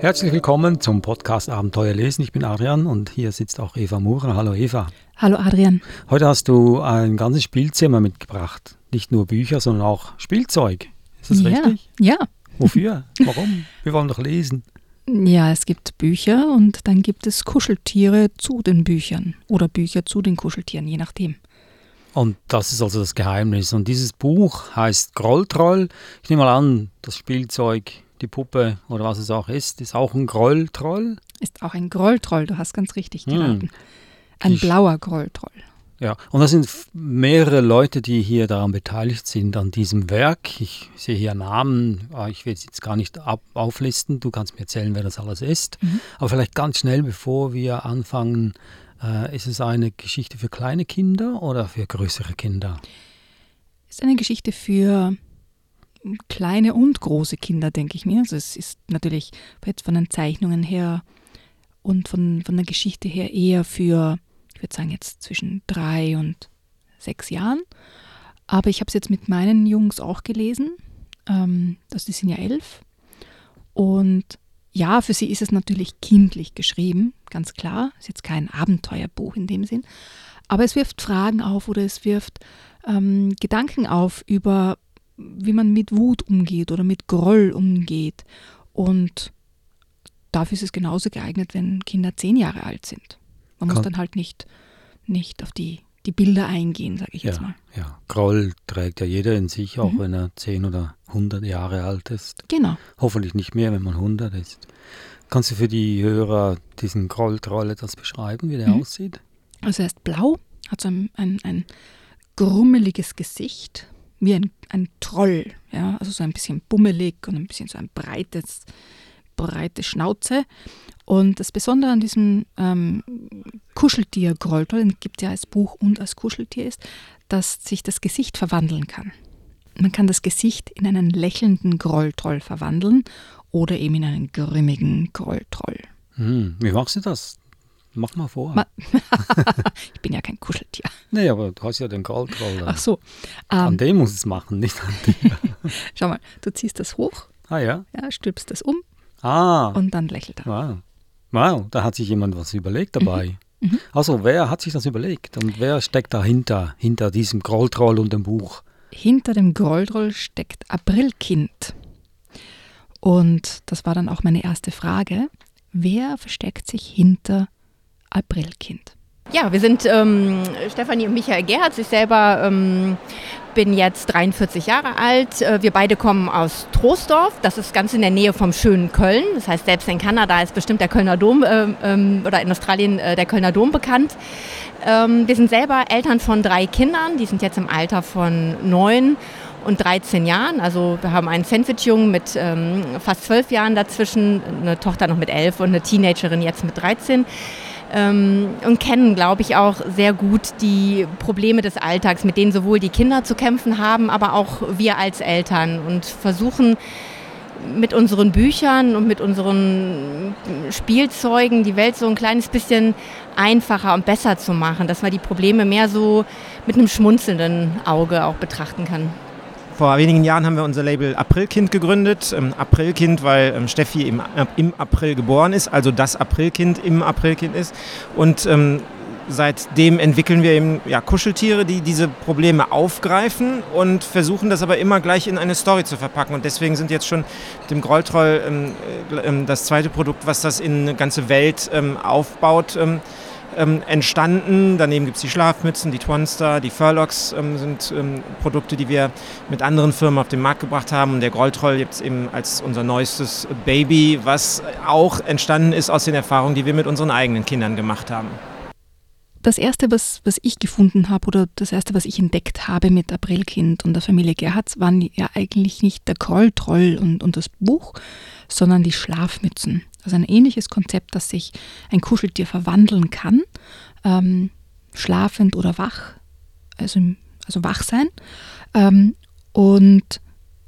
Herzlich willkommen zum Podcast Abenteuer lesen. Ich bin Adrian und hier sitzt auch Eva Murer. Hallo Eva. Hallo Adrian. Heute hast du ein ganzes Spielzimmer mitgebracht. Nicht nur Bücher, sondern auch Spielzeug. Ist das ja, richtig? Ja. Wofür? Warum? Wir wollen doch lesen. Ja, es gibt Bücher und dann gibt es Kuscheltiere zu den Büchern oder Bücher zu den Kuscheltieren, je nachdem. Und das ist also das Geheimnis. Und dieses Buch heißt Grolltroll. Ich nehme mal an, das Spielzeug die Puppe oder was es auch ist, ist auch ein Grolltroll. Ist auch ein Grolltroll, du hast ganz richtig Hm. geraten. Ein Ich- blauer Grolltroll. Ja, und das sind mehrere Leute, die hier daran beteiligt sind, an diesem Werk. Ich sehe hier Namen, ah, ich will es jetzt gar nicht ab auflisten, du kannst mir erzählen, wer das alles ist. Mhm. Aber vielleicht ganz schnell, bevor wir anfangen, äh, ist es eine Geschichte für kleine Kinder oder für größere Kinder? Ist eine Geschichte für kleine und große Kinder, denke ich mir. Also es ist natürlich von den Zeichnungen her und von, von der Geschichte her eher für, ich würde sagen, jetzt zwischen drei und sechs Jahren. Aber ich habe es jetzt mit meinen Jungs auch gelesen. Ähm, das die sind ja elf. Und ja, für sie ist es natürlich kindlich geschrieben, ganz klar. Ist jetzt kein Abenteuerbuch in dem Sinn. Aber es wirft Fragen auf oder es wirft ähm, Gedanken auf über, wie man mit Wut umgeht oder mit Groll umgeht. Und dafür ist es genauso geeignet, wenn Kinder zehn Jahre alt sind. Man muss Kann- dann halt nicht, nicht auf die, die Bilder eingehen, sage ich jetzt Ja, mal. ja. Groll trägt ja jeder in sich, auch Mhm. wenn er 10 oder 100 Jahre alt ist. Genau. Hoffentlich nicht mehr, wenn man 100 ist. Kannst du für die Hörer diesen Grolltroll etwas beschreiben, wie der Mhm. aussieht? Also er ist blau, hat so ein, ein, ein grummeliges Gesicht, wie ein, ein Troll. Ja? Also so ein bisschen bummelig und ein bisschen so ein breites, breite Schnauze. Und das Besondere an diesem ähm, Kuscheltier Grolltroll, den gibt es ja als Buch und als Kuscheltier, ist, dass sich das Gesicht verwandeln kann. Man kann das Gesicht in einen lächelnden Grolltroll verwandeln oder eben in einen grimmigen Grolltroll. Hm, wie machst du das? Mach mal vor. Ma- Ich bin ja kein Kuscheltier. nee, aber du hast ja den Grolltroll. Ach so. An Ähm, dem muss es machen, nicht an dir. schau mal, du ziehst das hoch, ah ja? ja, stülpst das um Ah, und dann lächelt er. wow. Wow, da hat sich jemand was überlegt dabei. Mhm. Also, wer hat sich das überlegt und wer steckt dahinter, hinter diesem Grolltroll und dem Buch? Hinter dem Grolltroll steckt Aprilkind. Und das war dann auch meine erste Frage. Wer versteckt sich hinter Aprilkind? Ja, wir sind ähm, Stefanie und Michael Gerhardt. Ich selber ähm, bin jetzt 43 Jahre alt. Äh, Wir beide kommen aus Troisdorf. Das ist ganz in der Nähe vom schönen Köln. Das heißt, selbst in Kanada ist bestimmt der Kölner Dom ähm, ähm, oder in Australien äh, der Kölner Dom bekannt. Ähm, wir sind selber Eltern von drei Kindern. Die sind jetzt im Alter von neun und 13 Jahren. Also wir haben einen Sandwich-Jungen mit ähm, fast zwölf Jahren dazwischen, eine Tochter noch mit elf und eine Teenagerin jetzt mit 13 ähm, und kennen, glaube ich, auch sehr gut die Probleme des Alltags, mit denen sowohl die Kinder zu kämpfen haben, aber auch wir als Eltern und versuchen mit unseren Büchern und mit unseren Spielzeugen die Welt so ein kleines bisschen einfacher und besser zu machen, dass man die Probleme mehr so mit einem schmunzelnden Auge auch betrachten kann. Vor wenigen Jahren haben wir unser Label Aprilkind gegründet. Ähm, Aprilkind, weil ähm, Steffi im, äh, im April geboren ist, also das Aprilkind im Aprilkind ist. Und ähm, seitdem entwickeln wir eben ja, Kuscheltiere, die diese Probleme aufgreifen und versuchen das aber immer gleich in eine Story zu verpacken. Und deswegen sind jetzt schon mit dem Grolltroll ähm, äh, ähm, das zweite Produkt, was das in eine ganze Welt ähm, aufbaut. Ähm, ähm, entstanden. Daneben gibt es die Schlafmützen, die Twonstar, die Furlocks ähm, sind ähm, Produkte, die wir mit anderen Firmen auf den Markt gebracht haben. Und der Grolltroll jetzt eben als unser neuestes Baby, was auch entstanden ist aus den Erfahrungen, die wir mit unseren eigenen Kindern gemacht haben. Das erste, was, was ich gefunden habe oder das erste, was ich entdeckt habe mit Aprilkind und der Familie Gerhardt, waren ja eigentlich nicht der Grolltroll und, und das Buch, sondern die Schlafmützen. Also ein ähnliches Konzept, dass sich ein Kuscheltier verwandeln kann, ähm, schlafend oder wach, also, also wach sein. Ähm, und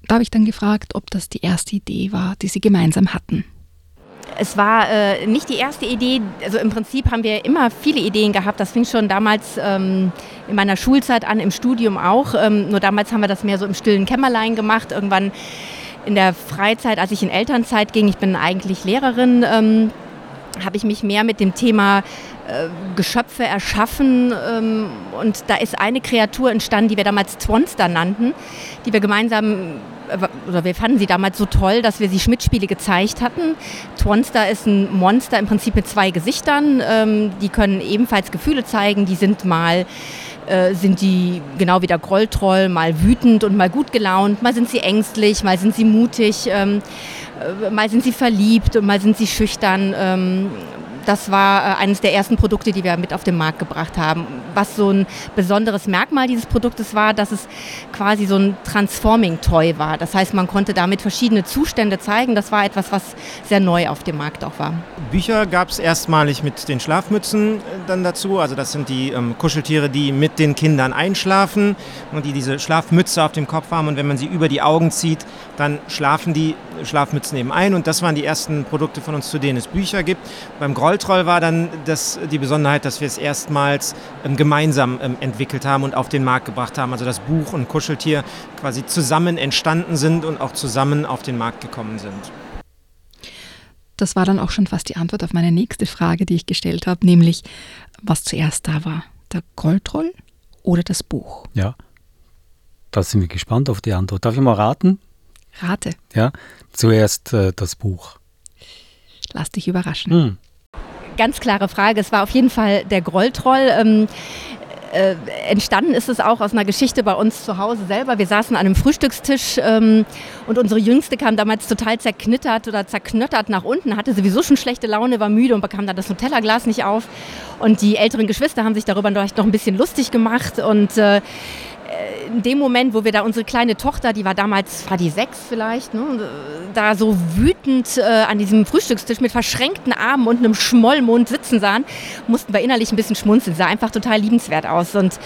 da habe ich dann gefragt, ob das die erste Idee war, die sie gemeinsam hatten. Es war äh, nicht die erste Idee, also im Prinzip haben wir immer viele Ideen gehabt. Das fing schon damals ähm, in meiner Schulzeit an, im Studium auch. Ähm, nur damals haben wir das mehr so im stillen Kämmerlein gemacht. Irgendwann in der Freizeit, als ich in Elternzeit ging, ich bin eigentlich Lehrerin, ähm, habe ich mich mehr mit dem Thema äh, Geschöpfe erschaffen ähm, und da ist eine Kreatur entstanden, die wir damals Twonster nannten, die wir gemeinsam oder wir fanden sie damals so toll, dass wir sie Schmidt-Spiele gezeigt hatten. Twonster ist ein Monster im Prinzip mit zwei Gesichtern. Ähm, die können ebenfalls Gefühle zeigen. Die sind mal äh, sind die genau wie der Grolltroll mal wütend und mal gut gelaunt, mal sind sie ängstlich, mal sind sie mutig, ähm, äh, mal sind sie verliebt und mal sind sie schüchtern. Ähm, das war äh, eines der ersten Produkte, die wir mit auf den Markt gebracht haben. Was so ein besonderes Merkmal dieses Produktes war, dass es quasi so ein Transforming-Toy war. Das heißt, man konnte damit verschiedene Zustände zeigen. Das war etwas, was sehr neu auf dem Markt auch war. Bücher gab es erstmalig mit den Schlafmützen äh, dann dazu. Also das sind die ähm, Kuscheltiere, die mit den Kindern einschlafen und die diese Schlafmütze auf dem Kopf haben. Und wenn man sie über die Augen zieht, dann schlafen die Schlafmützen eben ein. Und das waren die ersten Produkte von uns, zu denen es Bücher gibt. Beim Grolltroll war dann das, die Besonderheit, dass wir es erstmals ähm, gemeinsam ähm, entwickelt haben und auf den Markt gebracht haben. Also das Buch und Kuscheltier quasi zusammen entstanden sind und auch zusammen auf den Markt gekommen sind. Das war dann auch schon fast die Antwort auf meine nächste Frage, die ich gestellt habe, nämlich was zuerst da war, der Goldroll oder das Buch? Ja, da sind wir gespannt auf die Antwort. Darf ich mal raten? Rate. Ja, zuerst äh, das Buch. Lass dich überraschen. Hm. Ganz klare Frage. Es war auf jeden Fall der Grolltroll. Ähm, äh, entstanden ist es auch aus einer Geschichte bei uns zu Hause selber. Wir saßen an einem Frühstückstisch ähm, und unsere Jüngste kam damals total zerknittert oder zerknöttert nach unten, hatte sowieso schon schlechte Laune, war müde und bekam dann das Nutella-Glas nicht auf. Und die älteren Geschwister haben sich darüber noch ein bisschen lustig gemacht und äh, in dem Moment, wo wir da unsere kleine Tochter, die war damals, war die sechs vielleicht, ne, da so wütend äh, an diesem Frühstückstisch mit verschränkten Armen und einem Schmollmund sitzen sahen, mussten wir innerlich ein bisschen schmunzeln. Sah einfach total liebenswert aus. Und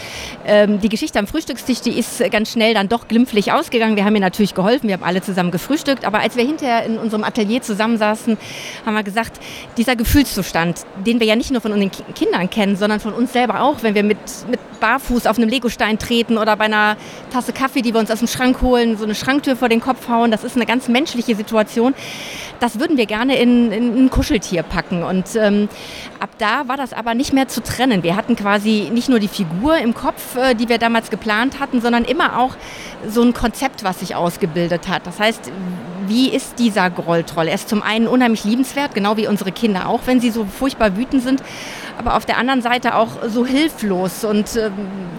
ähm, die Geschichte am Frühstückstisch, die ist ganz schnell dann doch glimpflich ausgegangen. Wir haben ihr natürlich geholfen, wir haben alle zusammen gefrühstückt. Aber als wir hinterher in unserem Atelier zusammensaßen, haben wir gesagt, dieser Gefühlszustand, den wir ja nicht nur von unseren Kindern kennen, sondern von uns selber auch, wenn wir mit, mit barfuß auf einem Legostein treten oder bei einer Tasse Kaffee, die wir uns aus dem Schrank holen, so eine Schranktür vor den Kopf hauen. Das ist eine ganz menschliche Situation. Das würden wir gerne in, in ein Kuscheltier packen. Und ähm, ab da war das aber nicht mehr zu trennen. Wir hatten quasi nicht nur die Figur im Kopf, äh, die wir damals geplant hatten, sondern immer auch so ein Konzept, was sich ausgebildet hat. Das heißt, wie ist dieser Grolltroll? Er ist zum einen unheimlich liebenswert, genau wie unsere Kinder auch, wenn sie so furchtbar wütend sind, aber auf der anderen Seite auch so hilflos. Und äh,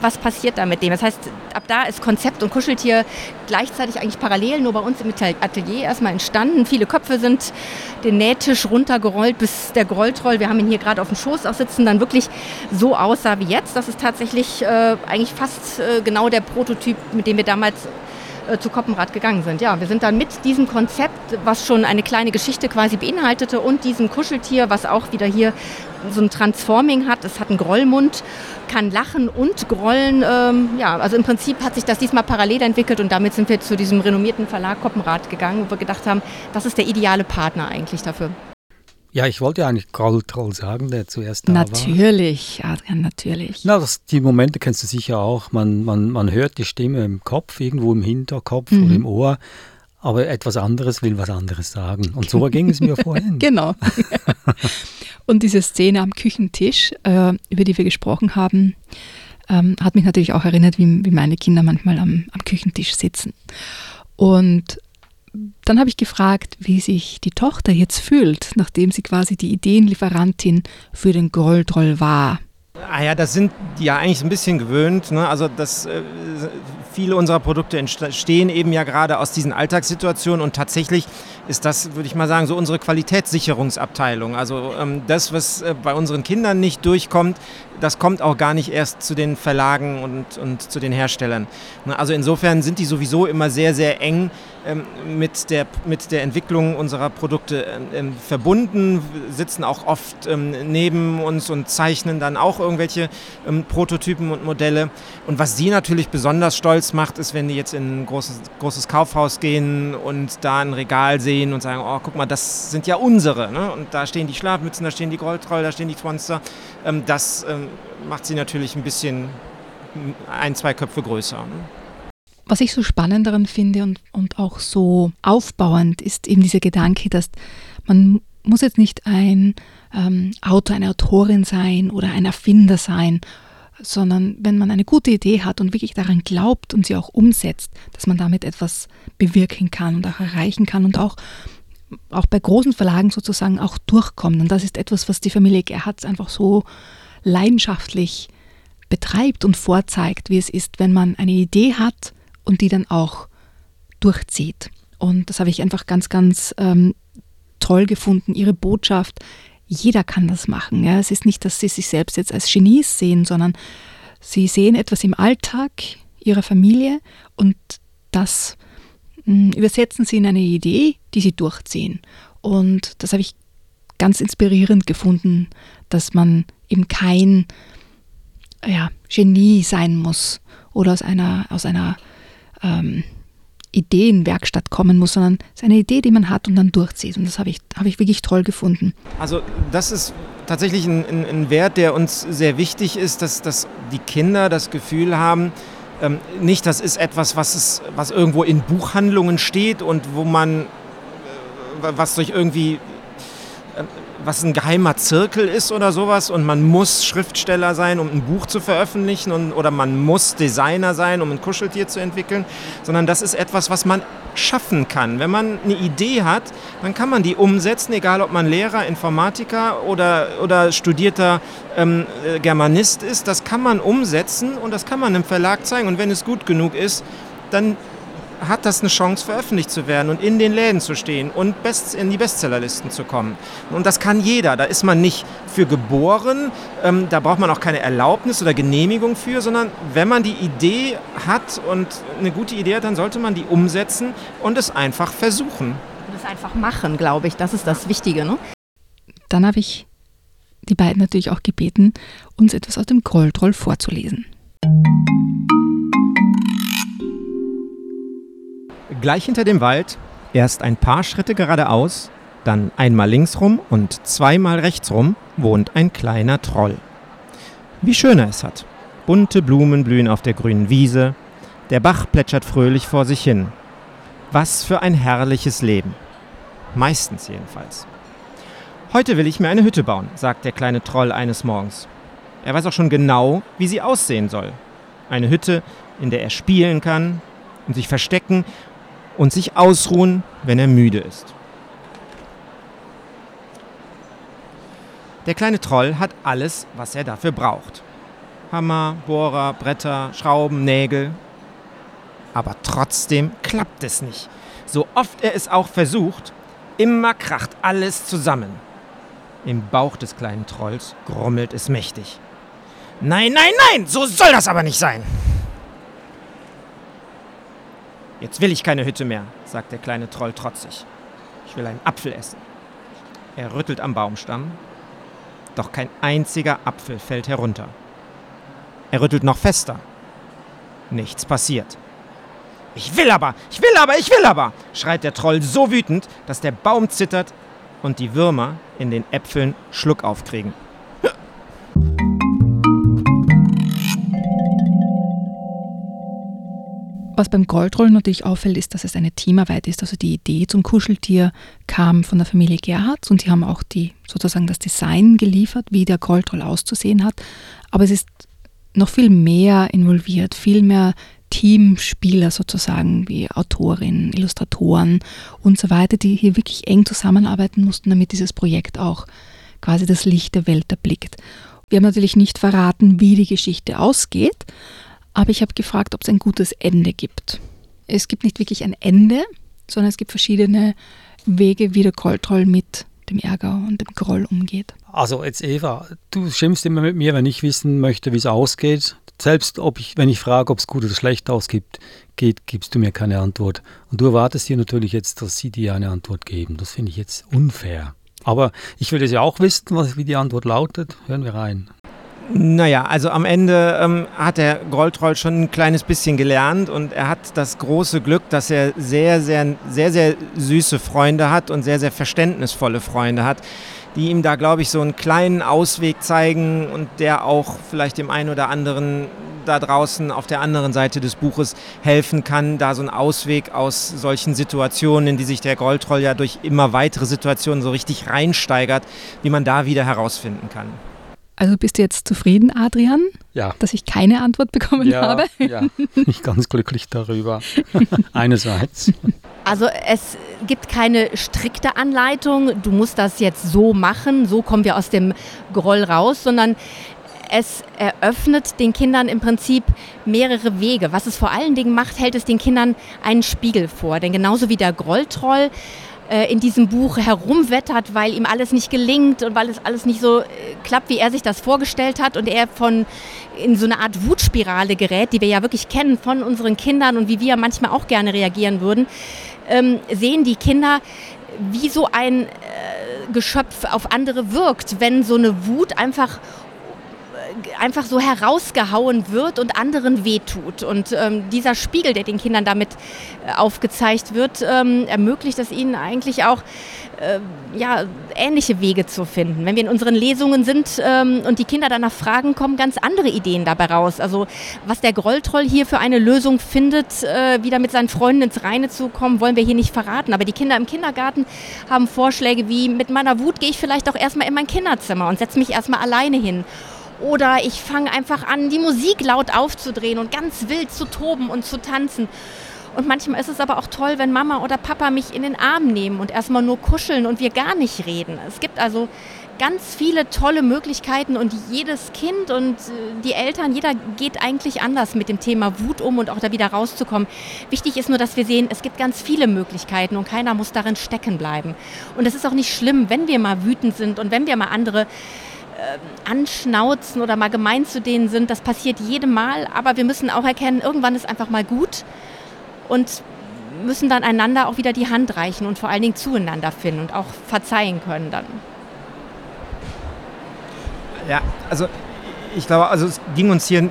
was passiert da mit dem? Das heißt, ab da ist Konzept und Kuscheltier gleichzeitig eigentlich parallel, nur bei uns im Atelier erstmal entstanden. Viele Köpfe sind den Nähtisch runtergerollt, bis der Grolltroll, wir haben ihn hier gerade auf dem Schoß auch sitzen, dann wirklich so aussah wie jetzt. Das ist tatsächlich äh, eigentlich fast äh, genau der Prototyp, mit dem wir damals äh, zu Koppenrad gegangen sind. Ja, wir sind dann mit diesem Konzept, was schon eine kleine Geschichte quasi beinhaltete und diesem Kuscheltier, was auch wieder hier so ein Transforming hat. Es hat einen Grollmund, kann lachen und grollen. Ähm, ja, also im Prinzip hat sich das diesmal parallel entwickelt und damit sind wir zu diesem renommierten Verlag Koppenrad gegangen, wo wir gedacht haben, das ist der ideale Partner eigentlich dafür. Ja, ich wollte ja eigentlich Grolltroll sagen, der zuerst da natürlich, war. Adrian, natürlich. Na, das, die Momente kennst du sicher auch. Man, man, man hört die Stimme im Kopf, irgendwo im Hinterkopf mhm. oder im Ohr, aber etwas anderes will was anderes sagen. Und so ging es mir vorhin. genau. Und diese Szene am Küchentisch, äh, über die wir gesprochen haben, ähm, hat mich natürlich auch erinnert, wie, wie meine Kinder manchmal am, am Küchentisch sitzen. Und dann habe ich gefragt, wie sich die Tochter jetzt fühlt, nachdem sie quasi die Ideenlieferantin für den Grolltroll war. Ah ja, das sind die ja eigentlich ein bisschen gewöhnt. Ne? Also das, äh, viele unserer Produkte entstehen eben ja gerade aus diesen Alltagssituationen und tatsächlich ist das, würde ich mal sagen, so unsere Qualitätssicherungsabteilung. Also ähm, das, was äh, bei unseren Kindern nicht durchkommt, das kommt auch gar nicht erst zu den Verlagen und, und zu den Herstellern. Ne? Also insofern sind die sowieso immer sehr, sehr eng ähm, mit, der, mit der Entwicklung unserer Produkte ähm, verbunden, sitzen auch oft ähm, neben uns und zeichnen dann auch irgendwelche ähm, Prototypen und Modelle. Und was sie natürlich besonders stolz macht, ist, wenn die jetzt in ein großes, großes Kaufhaus gehen und da ein Regal sehen und sagen, oh, guck mal, das sind ja unsere. Ne? Und da stehen die Schlafmützen, da stehen die Goldtroll, da stehen die Monster. Ähm, das ähm, macht sie natürlich ein bisschen ein, zwei Köpfe größer. Ne? Was ich so spannend daran finde und, und auch so aufbauend ist eben dieser Gedanke, dass man muss jetzt nicht ein ähm, Autor, eine Autorin sein oder ein Erfinder sein, sondern wenn man eine gute Idee hat und wirklich daran glaubt und sie auch umsetzt, dass man damit etwas bewirken kann und auch erreichen kann und auch, auch bei großen Verlagen sozusagen auch durchkommt. Und das ist etwas, was die Familie Gerhardt einfach so leidenschaftlich betreibt und vorzeigt, wie es ist, wenn man eine Idee hat und die dann auch durchzieht. Und das habe ich einfach ganz, ganz ähm, toll gefunden. Ihre Botschaft, jeder kann das machen. Ja. Es ist nicht, dass sie sich selbst jetzt als Genies sehen, sondern sie sehen etwas im Alltag ihrer Familie und das mh, hm, übersetzen sie in eine Idee, die sie durchziehen. Und das habe ich ganz inspirierend gefunden, dass man eben kein ja, Genie sein muss oder aus einer, aus einer ähm, Ideenwerkstatt kommen muss, sondern es ist eine Idee, die man hat und dann durchzieht. Und das habe ich, hab ich wirklich toll gefunden. Also das ist tatsächlich ein, ein, ein Wert, der uns sehr wichtig ist, dass, dass die Kinder das Gefühl haben, ähm, nicht, das ist etwas, was, es, was irgendwo in Buchhandlungen steht und wo man, äh, was durch irgendwie was ein geheimer Zirkel ist oder sowas und man muss Schriftsteller sein, um ein Buch zu veröffentlichen und, oder man muss Designer sein, um ein Kuscheltier zu entwickeln, sondern das ist etwas, was man schaffen kann. Wenn man eine Idee hat, dann kann man die umsetzen, egal ob man Lehrer, Informatiker oder, oder studierter ähm, äh, Germanist ist. Das kann man umsetzen und das kann man im Verlag zeigen. Und wenn es gut genug ist, dann hat das eine Chance, veröffentlicht zu werden und in den Läden zu stehen und best, in die Bestsellerlisten zu kommen. Und das kann jeder. Da ist man nicht für geboren, ähm, da braucht man auch keine Erlaubnis oder Genehmigung für, sondern wenn man die Idee hat und eine gute Idee hat, dann sollte man die umsetzen und es einfach versuchen. Und es einfach machen, glaube ich. Das ist das Wichtige. Ne? Dann habe ich die beiden natürlich auch gebeten, uns etwas aus dem Goldroll vorzulesen. Gleich hinter dem Wald, erst ein paar Schritte geradeaus, dann einmal links rum und zweimal rechts rum, wohnt ein kleiner Troll. Wie schön er es hat. Bunte Blumen blühen auf der grünen Wiese, der Bach plätschert fröhlich vor sich hin. Was für ein herrliches Leben. Meistens jedenfalls. Heute will ich mir eine Hütte bauen, sagt der kleine Troll eines Morgens. Er weiß auch schon genau, wie sie aussehen soll. Eine Hütte, in der er spielen kann und sich verstecken und sich ausruhen, wenn er müde ist. Der kleine Troll hat alles, was er dafür braucht. Hammer, Bohrer, Bretter, Schrauben, Nägel. Aber trotzdem klappt es nicht. So oft er es auch versucht, immer kracht alles zusammen. Im Bauch des kleinen Trolls grummelt es mächtig. Nein, nein, nein, so soll das aber nicht sein. Jetzt will ich keine Hütte mehr, sagt der kleine Troll trotzig. Ich will einen Apfel essen. Er rüttelt am Baumstamm, doch kein einziger Apfel fällt herunter. Er rüttelt noch fester. Nichts passiert. Ich will aber, ich will aber, ich will aber, schreit der Troll so wütend, dass der Baum zittert und die Würmer in den Äpfeln Schluck aufkriegen. Was beim Goldroll natürlich auffällt, ist, dass es eine Teamarbeit ist. Also die Idee zum Kuscheltier kam von der Familie Gerhardt und die haben auch die, sozusagen das Design geliefert, wie der Goldroll auszusehen hat. Aber es ist noch viel mehr involviert, viel mehr Teamspieler sozusagen, wie Autorinnen, Illustratoren und so weiter, die hier wirklich eng zusammenarbeiten mussten, damit dieses Projekt auch quasi das Licht der Welt erblickt. Wir haben natürlich nicht verraten, wie die Geschichte ausgeht, aber ich habe gefragt, ob es ein gutes Ende gibt. Es gibt nicht wirklich ein Ende, sondern es gibt verschiedene Wege, wie der Kontroll mit dem Ärger und dem Groll umgeht. Also jetzt Eva, du schimpfst immer mit mir, wenn ich wissen möchte, wie es ausgeht. Selbst ob ich, wenn ich frage, ob es gut oder schlecht ausgibt, geht, gibst du mir keine Antwort. Und du erwartest dir natürlich jetzt, dass sie dir eine Antwort geben. Das finde ich jetzt unfair. Aber ich will es ja auch wissen, was, wie die Antwort lautet. Hören wir rein. Naja, also am Ende ähm, hat der Goldtroll schon ein kleines bisschen gelernt und er hat das große Glück, dass er sehr, sehr, sehr, sehr süße Freunde hat und sehr, sehr verständnisvolle Freunde hat, die ihm da, glaube ich, so einen kleinen Ausweg zeigen und der auch vielleicht dem einen oder anderen da draußen auf der anderen Seite des Buches helfen kann, da so einen Ausweg aus solchen Situationen, in die sich der Goldtroll ja durch immer weitere Situationen so richtig reinsteigert, wie man da wieder herausfinden kann. Also bist du jetzt zufrieden, Adrian? Ja. Dass ich keine Antwort bekommen ja, habe? Ja, bin ich ganz glücklich darüber. Einerseits. Also es gibt keine strikte Anleitung, du musst das jetzt so machen, so kommen wir aus dem Groll raus, sondern es eröffnet den Kindern im Prinzip mehrere Wege. Was es vor allen Dingen macht, hält es den Kindern einen Spiegel vor. Denn genauso wie der Grolltroll in diesem Buch herumwettert, weil ihm alles nicht gelingt und weil es alles nicht so äh, klappt, wie er sich das vorgestellt hat und er von in so eine Art Wutspirale gerät, die wir ja wirklich kennen von unseren Kindern und wie wir manchmal auch gerne reagieren würden, ähm, sehen die Kinder, wie so ein äh, Geschöpf auf andere wirkt, wenn so eine Wut einfach einfach so herausgehauen wird und anderen wehtut. Und ähm, dieser Spiegel, der den Kindern damit äh, aufgezeigt wird, ähm, ermöglicht es ihnen eigentlich auch, äh, ja, ähnliche Wege zu finden. Wenn wir in unseren Lesungen sind ähm, und die Kinder danach fragen, kommen ganz andere Ideen dabei raus. Also was der Grolltroll hier für eine Lösung findet, äh, wieder mit seinen Freunden ins Reine zu kommen, wollen wir hier nicht verraten. Aber die Kinder im Kindergarten haben Vorschläge wie, mit meiner Wut gehe ich vielleicht auch erstmal in mein Kinderzimmer und setze mich erstmal alleine hin. Oder ich fange einfach an, die Musik laut aufzudrehen und ganz wild zu toben und zu tanzen. Und manchmal ist es aber auch toll, wenn Mama oder Papa mich in den Arm nehmen und erstmal nur kuscheln und wir gar nicht reden. Es gibt also ganz viele tolle Möglichkeiten und jedes Kind und äh, die Eltern, jeder geht eigentlich anders mit dem Thema Wut um und auch da wieder rauszukommen. Wichtig ist nur, dass wir sehen, es gibt ganz viele Möglichkeiten und keiner muss darin stecken bleiben. Und es ist auch nicht schlimm, wenn wir mal wütend sind und wenn wir mal andere anschnauzen oder mal gemein zu denen sind. Das passiert jedem Mal, aber wir müssen auch erkennen, irgendwann ist einfach mal gut und müssen dann einander auch wieder die Hand reichen und vor allen Dingen zueinander finden und auch verzeihen können dann. Ja, also ich glaube, also es ging uns hier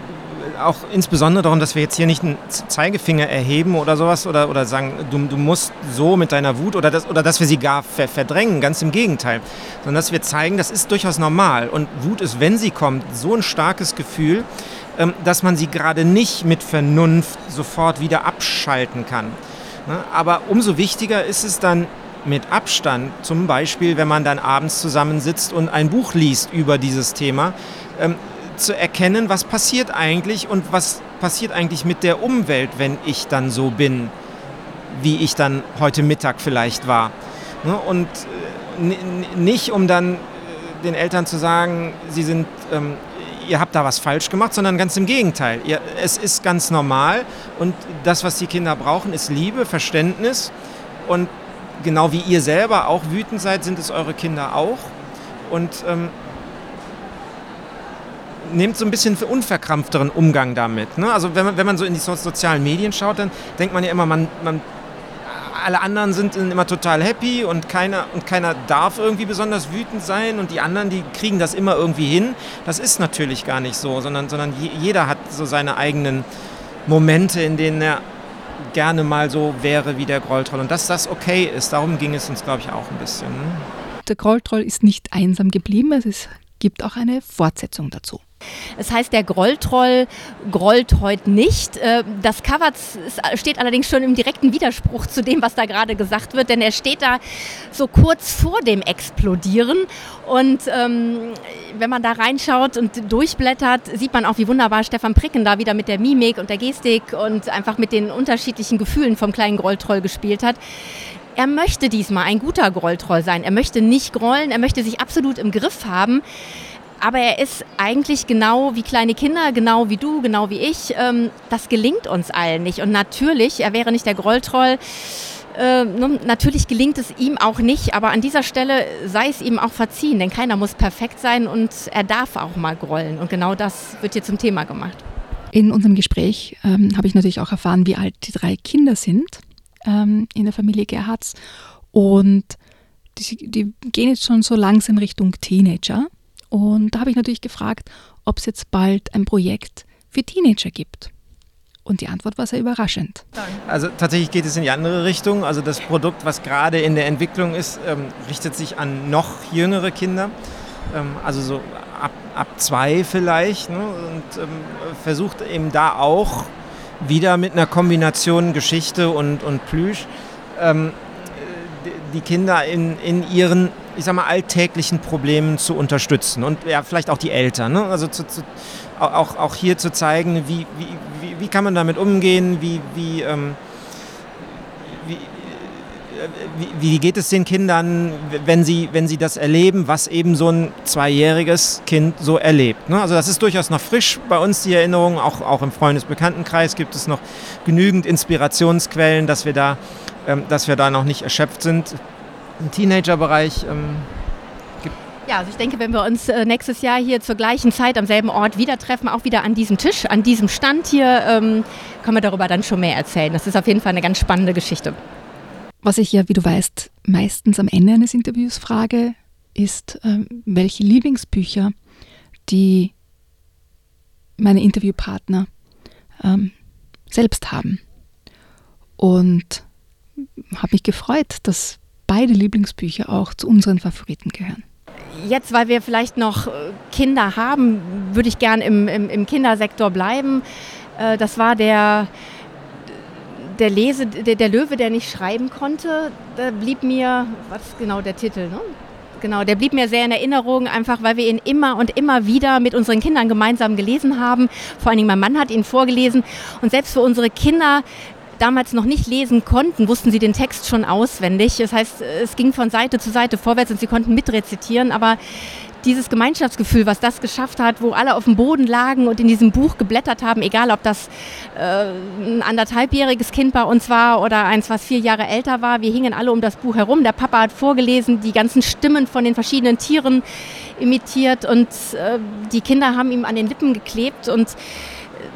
auch insbesondere darum, dass wir jetzt hier nicht einen Zeigefinger erheben oder sowas oder, oder sagen, du, du musst so mit deiner Wut oder, das, oder dass wir sie gar ver verdrängen, ganz im Gegenteil, sondern dass wir zeigen, das ist durchaus normal und Wut ist, wenn sie kommt, so ein starkes Gefühl, ähm, dass man sie gerade nicht mit Vernunft sofort wieder abschalten kann. Ne? Aber umso wichtiger ist es dann, mit Abstand, zum Beispiel wenn man dann abends zusammensitzt und ein Buch liest über dieses Thema, ähm, zu erkennen, was passiert eigentlich und was passiert eigentlich mit der Umwelt, wenn ich dann so bin, wie ich dann heute Mittag vielleicht war. Ne? Und äh, nicht, um dann äh, den Eltern zu sagen, sie sind, ähm, ihr habt da was falsch gemacht, sondern ganz im Gegenteil. Ihr, es ist ganz normal und das, was die Kinder brauchen, ist Liebe, Verständnis und genau wie ihr selber auch wütend seid, sind es eure Kinder auch. Und ähm, nehmt so ein bisschen unverkrampfteren Umgang damit. Ne? Also wenn man, wenn man so in die so sozialen Medien schaut, dann denkt man ja immer, man, man, alle anderen sind immer total happy und keiner, und keiner darf irgendwie besonders wütend sein und die anderen, die kriegen das immer irgendwie hin. Das ist natürlich gar nicht so, sondern, sondern jeder hat so seine eigenen Momente, in denen er gerne mal so wäre wie der Grolltroll. Und dass das okay ist, darum ging es uns, glaube ich, auch ein bisschen. Ne? Der Grolltroll ist nicht einsam geblieben, es gibt auch eine Fortsetzung dazu. Es heißt, der Grolltroll grollt heute nicht. Äh, das Cover steht allerdings schon im direkten Widerspruch zu dem, was da gerade gesagt wird, denn er steht da so kurz vor dem Explodieren. Und ähm, wenn man da reinschaut und durchblättert, sieht man auch, wie wunderbar Stefan Pricken da wieder mit der Mimik und der Gestik und einfach mit den unterschiedlichen Gefühlen vom kleinen Grolltroll gespielt hat. Er möchte diesmal ein guter Grolltroll sein. Er möchte nicht grollen, er möchte sich absolut im Griff haben. Aber er ist eigentlich genau wie kleine Kinder, genau wie du, genau wie ich. Ähm, das gelingt uns allen nicht. Und natürlich, er wäre nicht der Grolltroll. Äh, natürlich gelingt es ihm auch nicht, aber an dieser Stelle sei es ihm auch verziehen, denn keiner muss perfekt sein und er darf auch mal grollen. Und genau das wird hier zum Thema gemacht. In unserem Gespräch ähm, habe ich natürlich auch erfahren, wie alt die drei Kinder sind ähm, in der Familie Gerhards. Und die, die gehen jetzt schon so langsam Richtung Teenager. Und da habe ich natürlich gefragt, ob es jetzt bald ein Projekt für Teenager gibt. Und die Antwort war sehr überraschend. Also tatsächlich geht es in die andere Richtung. Also das Produkt, was gerade in der Entwicklung ist, ähm, richtet sich an noch jüngere Kinder. Ähm, also so ab, ab zwei vielleicht. Ne? Und ähm, versucht eben da auch wieder mit einer Kombination Geschichte und, und Plüsch ähm, die Kinder in, in ihren ich sag mal, alltäglichen Problemen zu unterstützen und ja, vielleicht auch die Eltern. Ne? Also zu, zu, auch, auch hier zu zeigen, wie, wie, wie, wie kann man damit umgehen, wie, wie, ähm, wie, wie, geht es den Kindern, wenn sie, wenn sie das erleben, was eben so ein zweijähriges Kind so erlebt. Ne? Also das ist durchaus noch frisch bei uns, die Erinnerung. Auch, auch im Freundesbekanntenkreis gibt es noch genügend Inspirationsquellen, dass wir da, ähm, dass wir da noch nicht erschöpft sind im Teenagerbereich ähm, gibt. Ja, also ich denke, wenn wir uns äh, nächstes Jahr hier zur gleichen Zeit am selben Ort wieder treffen, auch wieder an diesem Tisch, an diesem Stand hier, ähm, können wir darüber dann schon mehr erzählen. Das ist auf jeden Fall eine ganz spannende Geschichte. Was ich ja, wie du weißt, meistens am Ende eines Interviews frage, ist, ähm, welche Lieblingsbücher die meine Interviewpartner ähm, selbst haben. Und habe mich gefreut, dass beide Lieblingsbücher auch zu unseren Favoriten gehören. Jetzt, weil wir vielleicht noch äh, Kinder haben, würde ich gern im, im, im Kindersektor bleiben. Äh, das war der, der, Lese, der, der, Löwe, der nicht schreiben konnte. Da blieb mir, was ist genau der Titel? Ne? Genau, der blieb mir sehr in Erinnerung, einfach weil wir ihn immer und immer wieder mit unseren Kindern gemeinsam gelesen haben. Vor allen Dingen mein Mann hat ihn vorgelesen. Und selbst für unsere Kinder damals noch nicht lesen konnten, wussten sie den Text schon auswendig. Das heißt, es ging von Seite zu Seite vorwärts und sie konnten mitrezitieren, aber dieses Gemeinschaftsgefühl, was das geschafft hat, wo alle auf dem Boden lagen und in diesem Buch geblättert haben, egal ob das äh, ein anderthalbjähriges Kind bei uns war oder eins, was vier Jahre älter war, wir hingen alle um das Buch herum. Der Papa hat vorgelesen, die ganzen Stimmen von den verschiedenen Tieren imitiert und äh, die Kinder haben ihm an den Lippen geklebt und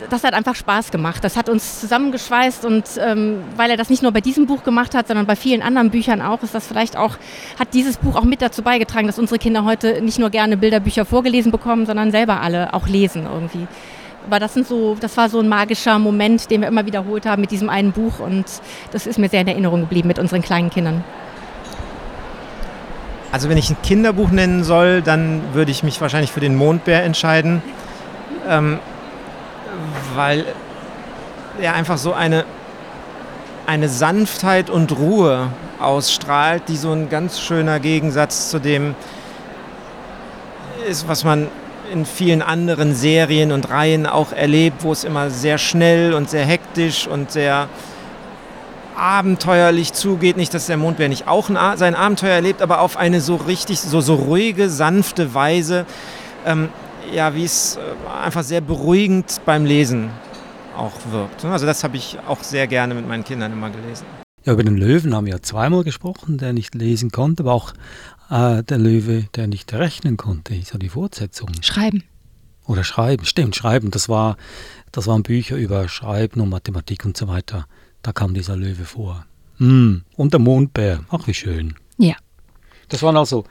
das hat einfach Spaß gemacht. Das hat uns zusammengeschweißt und ähm, weil er das nicht nur bei diesem Buch gemacht hat, sondern bei vielen anderen Büchern auch, ist das vielleicht auch, hat dieses Buch auch mit dazu beigetragen, dass unsere Kinder heute nicht nur gerne Bilderbücher vorgelesen bekommen, sondern selber alle auch lesen irgendwie. Aber das sind so, das war so ein magischer Moment, den wir immer wiederholt haben mit diesem einen Buch und das ist mir sehr in Erinnerung geblieben mit unseren kleinen Kindern. Also wenn ich ein Kinderbuch nennen soll, dann würde ich mich wahrscheinlich für den Mondbär entscheiden. Ähm, weil er einfach so eine, eine Sanftheit und Ruhe ausstrahlt, die so ein ganz schöner Gegensatz zu dem ist, was man in vielen anderen Serien und Reihen auch erlebt, wo es immer sehr schnell und sehr hektisch und sehr abenteuerlich zugeht. Nicht, dass der Mondbär nicht auch sein Abenteuer erlebt, aber auf eine so richtig, so, so ruhige, sanfte Weise. Ähm, ja, wie es äh, einfach sehr beruhigend beim Lesen auch wirkt. Also das habe ich auch sehr gerne mit meinen Kindern immer gelesen. Ja, über den Löwen haben wir ja zweimal gesprochen, der nicht lesen konnte, aber auch äh, der Löwe, der nicht rechnen konnte, ist ja die Fortsetzung. Schreiben. Oder schreiben, stimmt, schreiben. Das, war, das waren Bücher über Schreiben und Mathematik und so weiter. Da kam dieser Löwe vor. Mm. Und der Mondbär, ach wie schön. Ja. Das waren also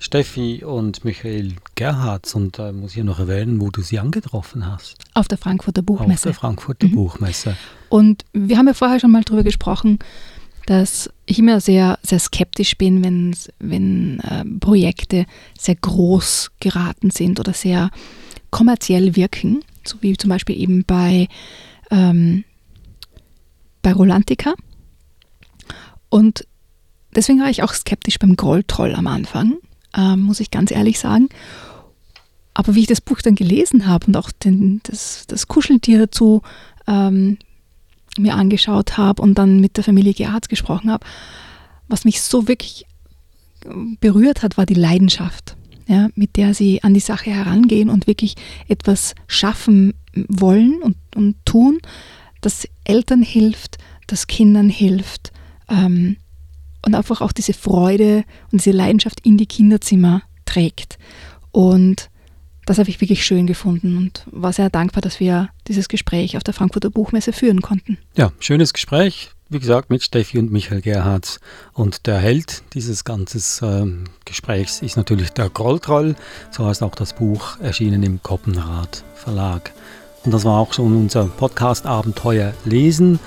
Steffi und Michael Gerhards und da muss ich noch erwähnen, wo du sie angetroffen hast. Auf der Frankfurter Buchmesse. Auf der Frankfurter mhm. Buchmesse. Und wir haben ja vorher schon mal darüber gesprochen, dass ich immer sehr, sehr skeptisch bin, wenn, wenn äh, Projekte sehr groß geraten sind oder sehr kommerziell wirken, so wie zum Beispiel eben bei, ähm, bei Rolantica. Und deswegen war ich auch skeptisch beim Grolltroll am Anfang, ähm, muss ich ganz ehrlich sagen. Aber wie ich das Buch dann gelesen habe und auch den, das, das Kuscheltier dazu ähm, mir angeschaut habe und dann mit der Familie Gerhardt gesprochen habe, was mich so wirklich berührt hat, war die Leidenschaft. ja, mit der sie an die Sache herangehen und wirklich etwas schaffen wollen und, und tun, das Eltern hilft, das Kindern hilft ähm, und einfach auch diese Freude und diese Leidenschaft in die Kinderzimmer trägt. Und das habe ich wirklich schön gefunden und war sehr dankbar, dass wir dieses Gespräch auf der Frankfurter Buchmesse führen konnten. Ja, schönes Gespräch, wie gesagt, mit Steffi und Michael Gerhardt. Und der Held dieses ganzen äh, Gesprächs ist natürlich der Grolltroll. So heißt auch das Buch, erschienen im Koppenrad Verlag. Und das war auch schon unser Podcast Abenteuer lesen.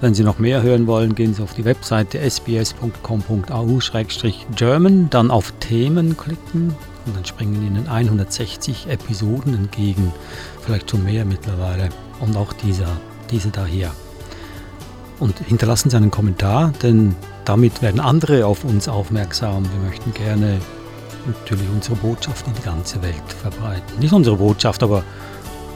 Wenn Sie noch mehr hören wollen, gehen Sie auf die Webseite sbs.com.au-german, dann auf Themen klicken und dann springen Ihnen 160 Episoden entgegen, vielleicht schon mehr mittlerweile und auch dieser, diese da hier. Und hinterlassen Sie einen Kommentar, denn damit werden andere auf uns aufmerksam. Wir möchten gerne natürlich unsere Botschaft in die ganze Welt verbreiten. Nicht unsere Botschaft, aber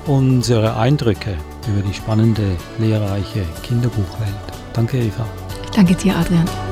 unsere Eindrücke über die spannende, lehrreiche Kinderbuchwelt. Danke, Eva. Danke dir, Adrian.